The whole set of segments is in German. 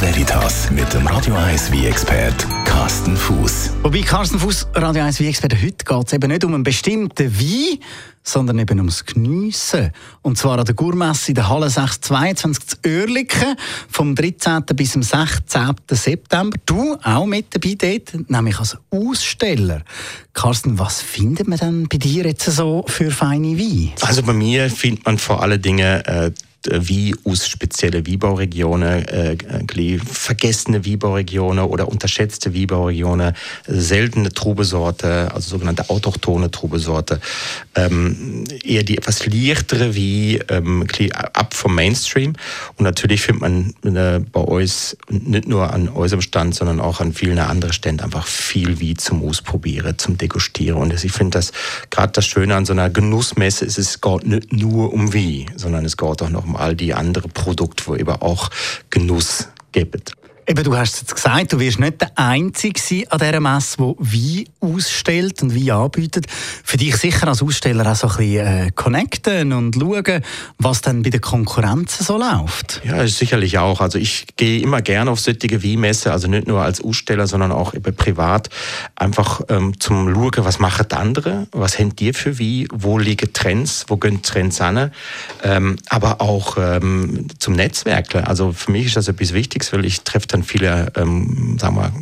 Veritas mit dem Radio 1 wie expert Carsten Fuß. Wobei Carsten Fuß, Radio 1 wie expert heute geht es eben nicht um einen bestimmten Wein, sondern eben ums Geniessen. Und zwar an der Gourmesse in der Halle 622 zu Oerlikon vom 13. bis zum 16. September. Du auch mit dabei dort, nämlich als Aussteller. Carsten, was findet man denn bei dir jetzt so für feine Weine? Also bei mir findet man vor allen Dingen äh, wie aus spezielle Weinbauregionen, äh, vergessene Weinbauregionen oder unterschätzte Weinbauregionen, seltene Trubesorte, also sogenannte autochtone Trubesorte, ähm, eher die etwas leichtere wie ähm, ab vom Mainstream. Und natürlich findet man äh, bei uns nicht nur an unserem Stand, sondern auch an vielen anderen Ständen einfach viel wie zum Ausprobieren, zum Degustieren. Und ich finde das gerade das Schöne an so einer Genussmesse ist, es geht nicht nur um wie, sondern es geht auch noch um all die anderen Produkte, wo eben auch Genuss geben. Eben, du hast es gesagt, du wirst nicht der Einzige sein an dieser Messe, der Wein ausstellt und Wein anbietet. Für dich sicher als Aussteller auch so ein bisschen äh, connecten und schauen, was dann bei den Konkurrenzen so läuft. Ja, sicherlich auch. Also ich gehe immer gerne auf solche Weinmesse, also nicht nur als Aussteller, sondern auch privat, einfach ähm, zum Schauen, was machen andere, was habt ihr für Wein, wo liegen Trends, wo gehen Trends an, ähm, aber auch ähm, zum Netzwerken. Also für mich ist das etwas Wichtiges, weil ich treffe dann viele, ähm, sagen wir,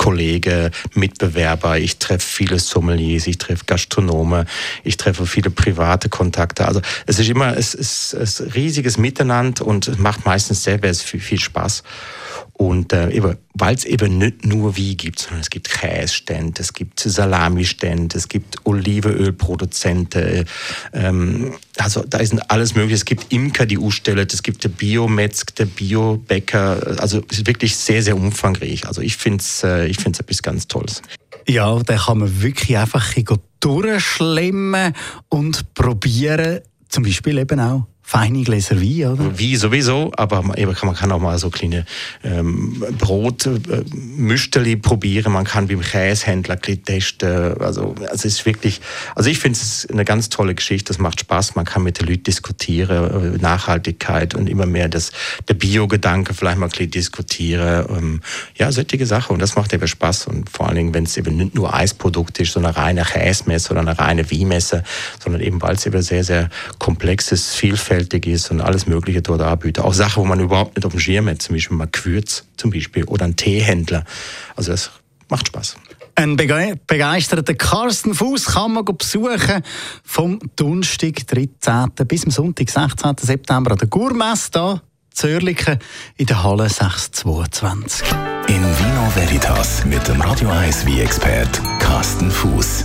Kollegen, Mitbewerber, ich treffe viele Sommeliers, ich treffe Gastronome, ich treffe viele private Kontakte. Also es ist immer es ist, es riesiges Miteinander und es macht meistens sehr, sehr viel, viel Spaß. Und äh, weil es eben nicht nur wie gibt, sondern es gibt Käsestände, es gibt Salamistände, es gibt Olivenölproduzenten, ähm, also da ist alles möglich. Es gibt Imker, die ausstellen, es gibt der Biometzg, der Biobäcker, also es ist wirklich sehr, sehr umfangreich. Also ich finde es äh, ich find's etwas ganz Tolles. Ja, da kann man wirklich einfach durchschlemmen und probieren, zum Beispiel eben auch feine Gläser Wein, oder? Wie sowieso, aber man, man kann auch mal so kleine ähm, Brotmüsterli äh, probieren. Man kann beim Käsehändler testen. Also, also es ist wirklich, also ich finde es eine ganz tolle Geschichte. Das macht Spaß. Man kann mit den Leuten diskutieren, äh, Nachhaltigkeit und immer mehr das, der Bio-Gedanke vielleicht mal diskutieren. Ähm, ja, solche Sachen. Und das macht eben Spaß. Und vor allen Dingen, wenn es eben nicht nur Eisprodukt ist, sondern eine reine Käsemesse oder eine reine Weinmesse, sondern eben, weil es eben sehr, sehr komplex ist, vielfältig ist und alles Mögliche dort anbietet. Auch Sachen, wo man überhaupt nicht auf dem Schirm hat, zum Beispiel mal Gewürz zum Beispiel oder ein Teehändler. Also das macht Spaß. Ein begeisterter Carsten Fuß kann man besuchen vom Donnerstag, 13. bis zum Sonntag, 16. September an der Gourmesse hier Zörliken in der Halle 622. In Vino Veritas mit dem Radio 1 wie expert Carsten Fuß.